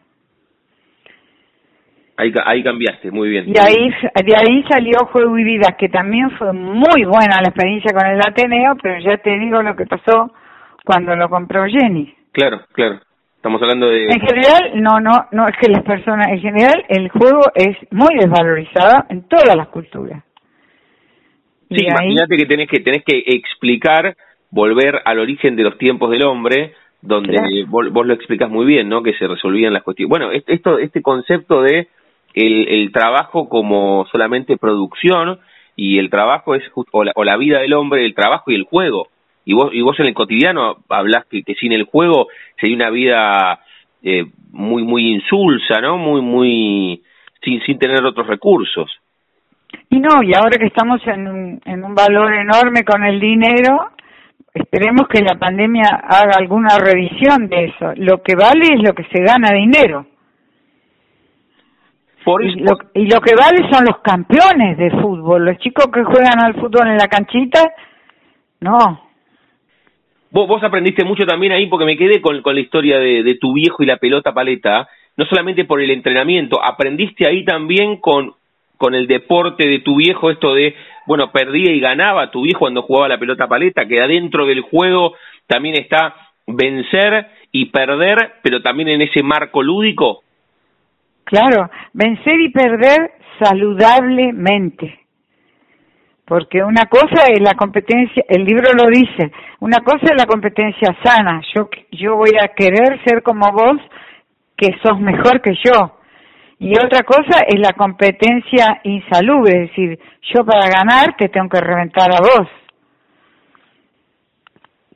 Ahí, ahí cambiaste, muy bien. Y ahí, de ahí salió Juego y Vida, que también fue muy buena la experiencia con el Ateneo, pero ya te digo lo que pasó cuando lo compró Jenny. Claro, claro. Estamos hablando de... En general, no, no, no, es que las personas, en general, el juego es muy desvalorizado en todas las culturas. Sí, imagínate que tenés que tenés que explicar, volver al origen de los tiempos del hombre, donde vos, lo explicás muy bien, ¿no? Que se resolvían las cuestiones. Bueno, esto, este concepto de el, el trabajo como solamente producción y el trabajo es o la, o la vida del hombre, el trabajo y el juego y vos, y vos en el cotidiano hablas que, que sin el juego sería una vida eh, muy, muy insulsa, ¿no? Muy, muy, sin, sin tener otros recursos. Y no, y ahora que estamos en un, en un valor enorme con el dinero, esperemos que la pandemia haga alguna revisión de eso. Lo que vale es lo que se gana dinero. Por y, lo, y lo que vale son los campeones de fútbol, los chicos que juegan al fútbol en la canchita, no, Vos, vos aprendiste mucho también ahí porque me quedé con, con la historia de, de, tu viejo y la pelota paleta, no solamente por el entrenamiento, aprendiste ahí también con, con el deporte de tu viejo, esto de, bueno, perdía y ganaba tu viejo cuando jugaba la pelota paleta, que adentro del juego también está vencer y perder, pero también en ese marco lúdico. Claro, vencer y perder saludablemente. Porque una cosa es la competencia, el libro lo dice, una cosa es la competencia sana, yo, yo voy a querer ser como vos, que sos mejor que yo, y otra cosa es la competencia insalubre, es decir, yo para ganar te tengo que reventar a vos.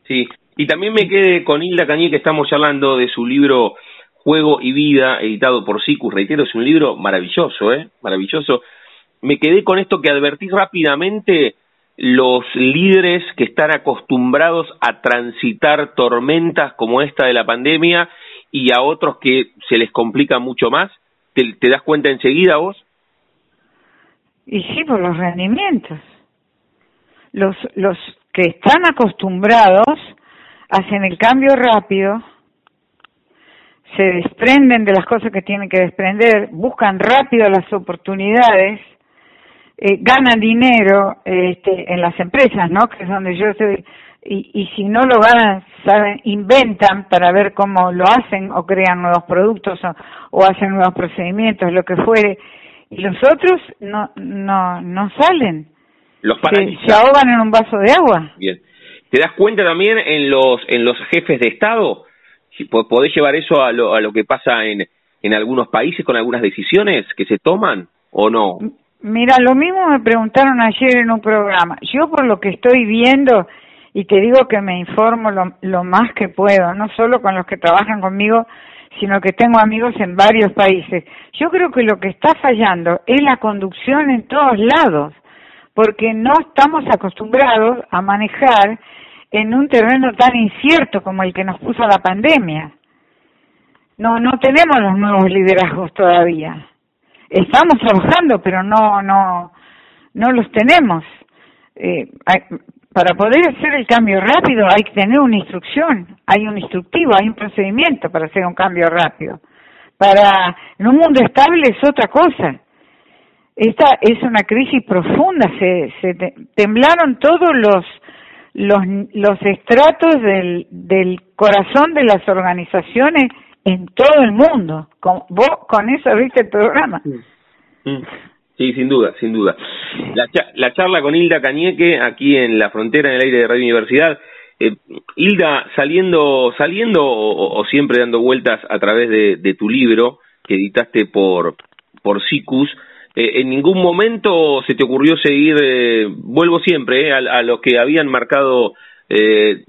Sí, y también me quedé con Hilda Cañé que estamos hablando de su libro Juego y Vida, editado por Sicus, reitero, es un libro maravilloso, ¿eh? Maravilloso me quedé con esto que advertís rápidamente los líderes que están acostumbrados a transitar tormentas como esta de la pandemia y a otros que se les complica mucho más? ¿Te, te das cuenta enseguida vos? Y sí, por los rendimientos. Los, los que están acostumbrados hacen el cambio rápido, se desprenden de las cosas que tienen que desprender, buscan rápido las oportunidades eh, ganan dinero este, en las empresas, ¿no? Que es donde yo estoy. Y, y si no lo ganan, saben, inventan para ver cómo lo hacen o crean nuevos productos o, o hacen nuevos procedimientos, lo que fuere. Y los otros no, no, no salen. Los se, se ahogan en un vaso de agua. Bien. ¿Te das cuenta también en los en los jefes de Estado? Si podés llevar eso a lo, a lo que pasa en, algunos países con algunas decisiones que se toman o no? Mira, lo mismo me preguntaron ayer en un programa. Yo por lo que estoy viendo, y te digo que me informo lo más que puedo, no solo con los que trabajan conmigo, sino que tengo amigos en varios países. Yo creo que lo que está fallando es la conducción en todos lados, porque no estamos acostumbrados a manejar en un terreno tan incierto como el que nos puso la pandemia. No, no tenemos los nuevos liderazgos todavía. Estamos trabajando, pero no, no, no los tenemos. Eh, para poder hacer el cambio rápido hay que tener una instrucción, hay un instructivo, hay un procedimiento para hacer un cambio rápido. Para en un mundo estable es otra cosa. Esta es una crisis profunda, se, se temblaron todos los los, los estratos del, del corazón de las organizaciones en todo el mundo. Con, vos con eso viste el programa. Mm. Sí, sin duda, sin duda. La, la charla con Hilda Cañeque aquí en la frontera en el aire de Radio Universidad. Eh, Hilda, saliendo, saliendo o, o, siempre dando vueltas a través de, de tu libro que editaste por, por SICUS, eh, en ningún momento se te ocurrió seguir, eh, vuelvo siempre, eh, a, a, los que habían marcado eh,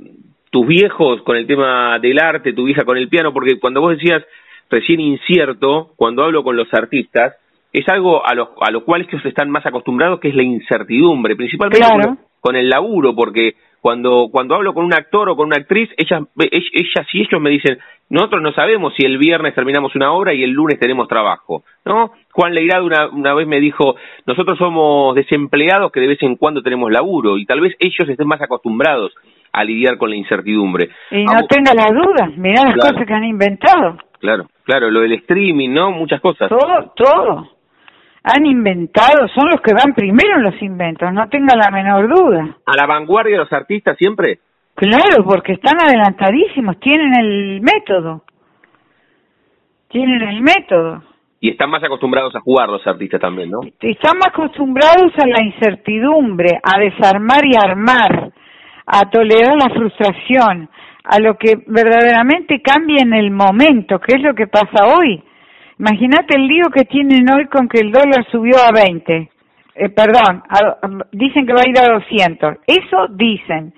tus viejos con el tema del arte, tu vieja con el piano, porque cuando vos decías recién incierto, cuando hablo con los artistas, es algo a lo, a lo cual ellos están más acostumbrados, que es la incertidumbre, principalmente claro. con, con, el laburo, porque cuando, cuando hablo con un actor o con una actriz, ellas, ellas y ellos me dicen, nosotros no sabemos si el viernes terminamos una obra y el lunes tenemos trabajo, ¿no? Juan Leirado una, una vez me dijo, nosotros somos desempleados que de vez en cuando tenemos laburo y tal vez ellos estén más acostumbrados a lidiar con la incertidumbre. Y no tenga la duda, mirá las claro. cosas que han inventado. Claro, claro, lo del streaming, ¿no? Muchas cosas. Todo, todo. Han inventado, son los que van primero en los inventos, no tenga la menor duda. ¿A la vanguardia los artistas siempre? Claro, porque están adelantadísimos, tienen el método. Tienen el método. Y están más acostumbrados a jugar los artistas también, ¿no? Están más acostumbrados a la incertidumbre, a desarmar y armar, a tolerar la frustración, a lo que verdaderamente cambia en el momento, que es lo que pasa hoy. Imagínate el lío que tienen hoy con que el dólar subió a 20. Eh, perdón, a, dicen que va a ir a 200. Eso dicen.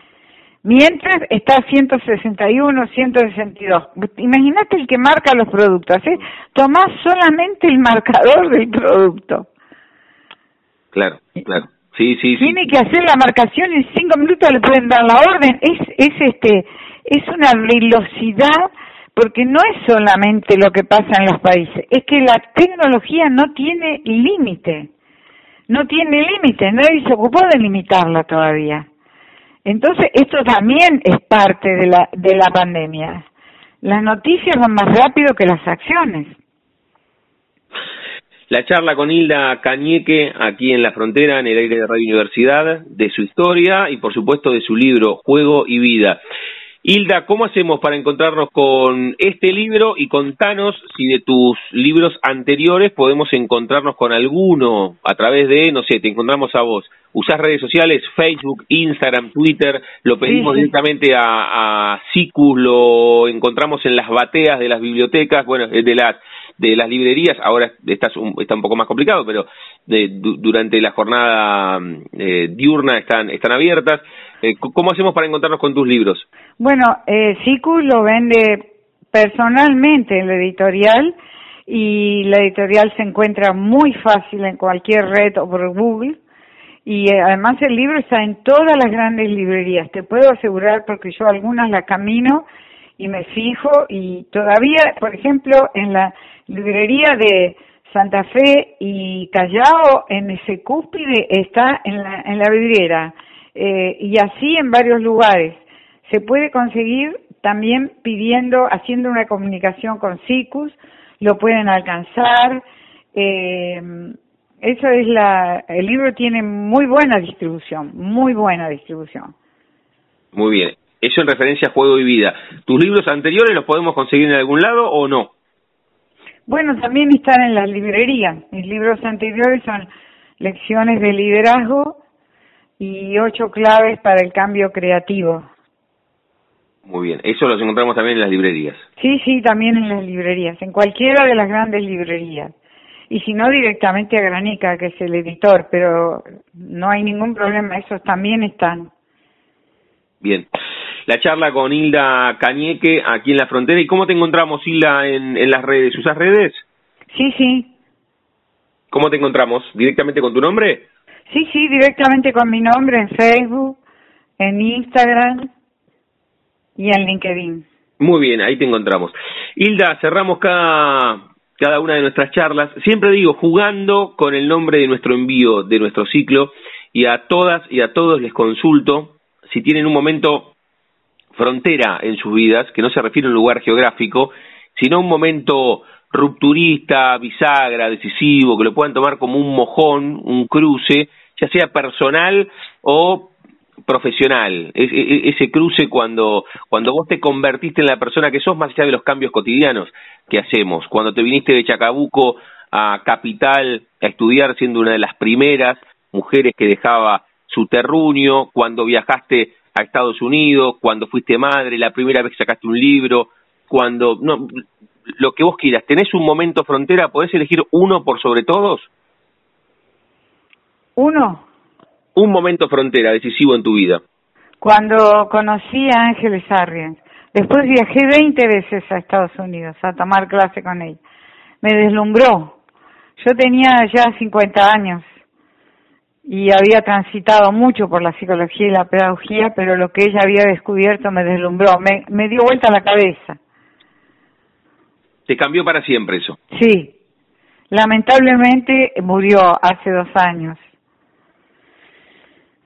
Mientras está a 161, 162. Imagínate el que marca los productos. ¿eh? Tomás solamente el marcador del producto. Claro, claro. Sí, sí, sí. Tiene que hacer la marcación en cinco minutos le pueden dar la orden. Es, es este, es una velocidad porque no es solamente lo que pasa en los países, es que la tecnología no tiene límite, no tiene límite, nadie se ocupó de limitarla todavía. Entonces, esto también es parte de la, de la pandemia. Las noticias van más rápido que las acciones. La charla con Hilda Cañeque aquí en la frontera, en el aire de Radio Universidad, de su historia y por supuesto de su libro Juego y Vida. Hilda, ¿cómo hacemos para encontrarnos con este libro y contanos si de tus libros anteriores podemos encontrarnos con alguno a través de, no sé, te encontramos a vos? ¿Usás redes sociales, Facebook, Instagram, Twitter? ¿Lo pedimos sí, sí. directamente a, a? ¿Lo encontramos en las bateas de las bibliotecas? Bueno, de las de las librerías, ahora está un, está un poco más complicado, pero de, durante la jornada eh, diurna están, están abiertas. Eh, ¿Cómo hacemos para encontrarnos con tus libros? Bueno, eh, lo vende personalmente en la editorial y la editorial se encuentra muy fácil en cualquier red o por Google y eh, además el libro está en todas las grandes librerías. Te puedo asegurar porque yo algunas las camino y me fijo y todavía, por ejemplo, en la librería de Santa Fe y Callao, en ese cúspide, está en la, en la vidriera. Eh, y así en varios lugares. Se puede conseguir también pidiendo, haciendo una comunicación con SICUS, lo pueden alcanzar. Eh, eso es la, el libro tiene muy buena distribución, muy buena distribución. Muy bien. Eso en referencia a Juego y Vida. ¿Tus libros anteriores los podemos conseguir en algún lado o no? Bueno, también están en las librerías. Mis libros anteriores son Lecciones de Liderazgo y Ocho Claves para el Cambio Creativo. Muy bien, eso los encontramos también en las librerías. Sí, sí, también en las librerías, en cualquiera de las grandes librerías. Y si no, directamente a Granica, que es el editor, pero no hay ningún problema, esos también están. Bien. La charla con Hilda Cañeque aquí en la frontera. ¿Y cómo te encontramos, Hilda, en, en las redes? ¿Usas redes? Sí, sí. ¿Cómo te encontramos? ¿Directamente con tu nombre? Sí, sí, directamente con mi nombre en Facebook, en Instagram y en LinkedIn. Muy bien, ahí te encontramos. Hilda, cerramos cada, cada una de nuestras charlas, siempre digo, jugando con el nombre de nuestro envío, de nuestro ciclo, y a todas y a todos les consulto si tienen un momento frontera en sus vidas, que no se refiere a un lugar geográfico, sino un momento rupturista, bisagra, decisivo, que lo puedan tomar como un mojón, un cruce, ya sea personal o profesional, e, e, ese cruce cuando, cuando vos te convertiste en la persona que sos, más allá de los cambios cotidianos que hacemos, cuando te viniste de Chacabuco a Capital a estudiar siendo una de las primeras mujeres que dejaba su terruño, cuando viajaste a Estados Unidos, cuando fuiste madre, la primera vez que sacaste un libro, cuando, no, lo que vos quieras, ¿tenés un momento frontera? ¿Podés elegir uno por sobre todos? Uno. Un momento frontera decisivo en tu vida. Cuando conocí a Ángeles Arriens. Después viajé 20 veces a Estados Unidos a tomar clase con ella. Me deslumbró. Yo tenía ya 50 años y había transitado mucho por la psicología y la pedagogía, pero lo que ella había descubierto me deslumbró, me, me dio vuelta la cabeza. ¿Te cambió para siempre eso? Sí. Lamentablemente murió hace dos años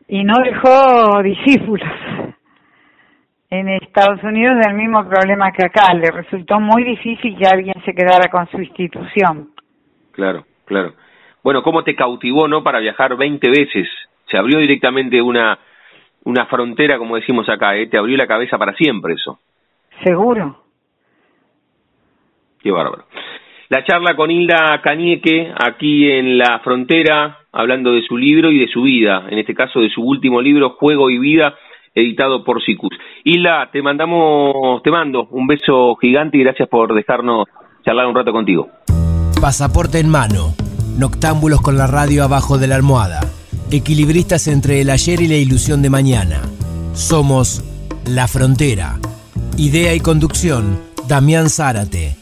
y no dejó discípulos. En Estados Unidos del mismo problema que acá, le resultó muy difícil que alguien se quedara con su institución. Claro, claro. Bueno, ¿cómo te cautivó, no, para viajar 20 veces? Se abrió directamente una, una frontera, como decimos acá, ¿eh? Te abrió la cabeza para siempre eso. Seguro. Qué bárbaro. La charla con Hilda Cañeque, aquí en la frontera, hablando de su libro y de su vida, en este caso de su último libro, Juego y Vida, editado por Sicus. Hilda, te mandamos, te mando un beso gigante y gracias por dejarnos charlar un rato contigo. Pasaporte en mano, noctámbulos con la radio abajo de la almohada, equilibristas entre el ayer y la ilusión de mañana. Somos La Frontera. Idea y conducción, Damián Zárate.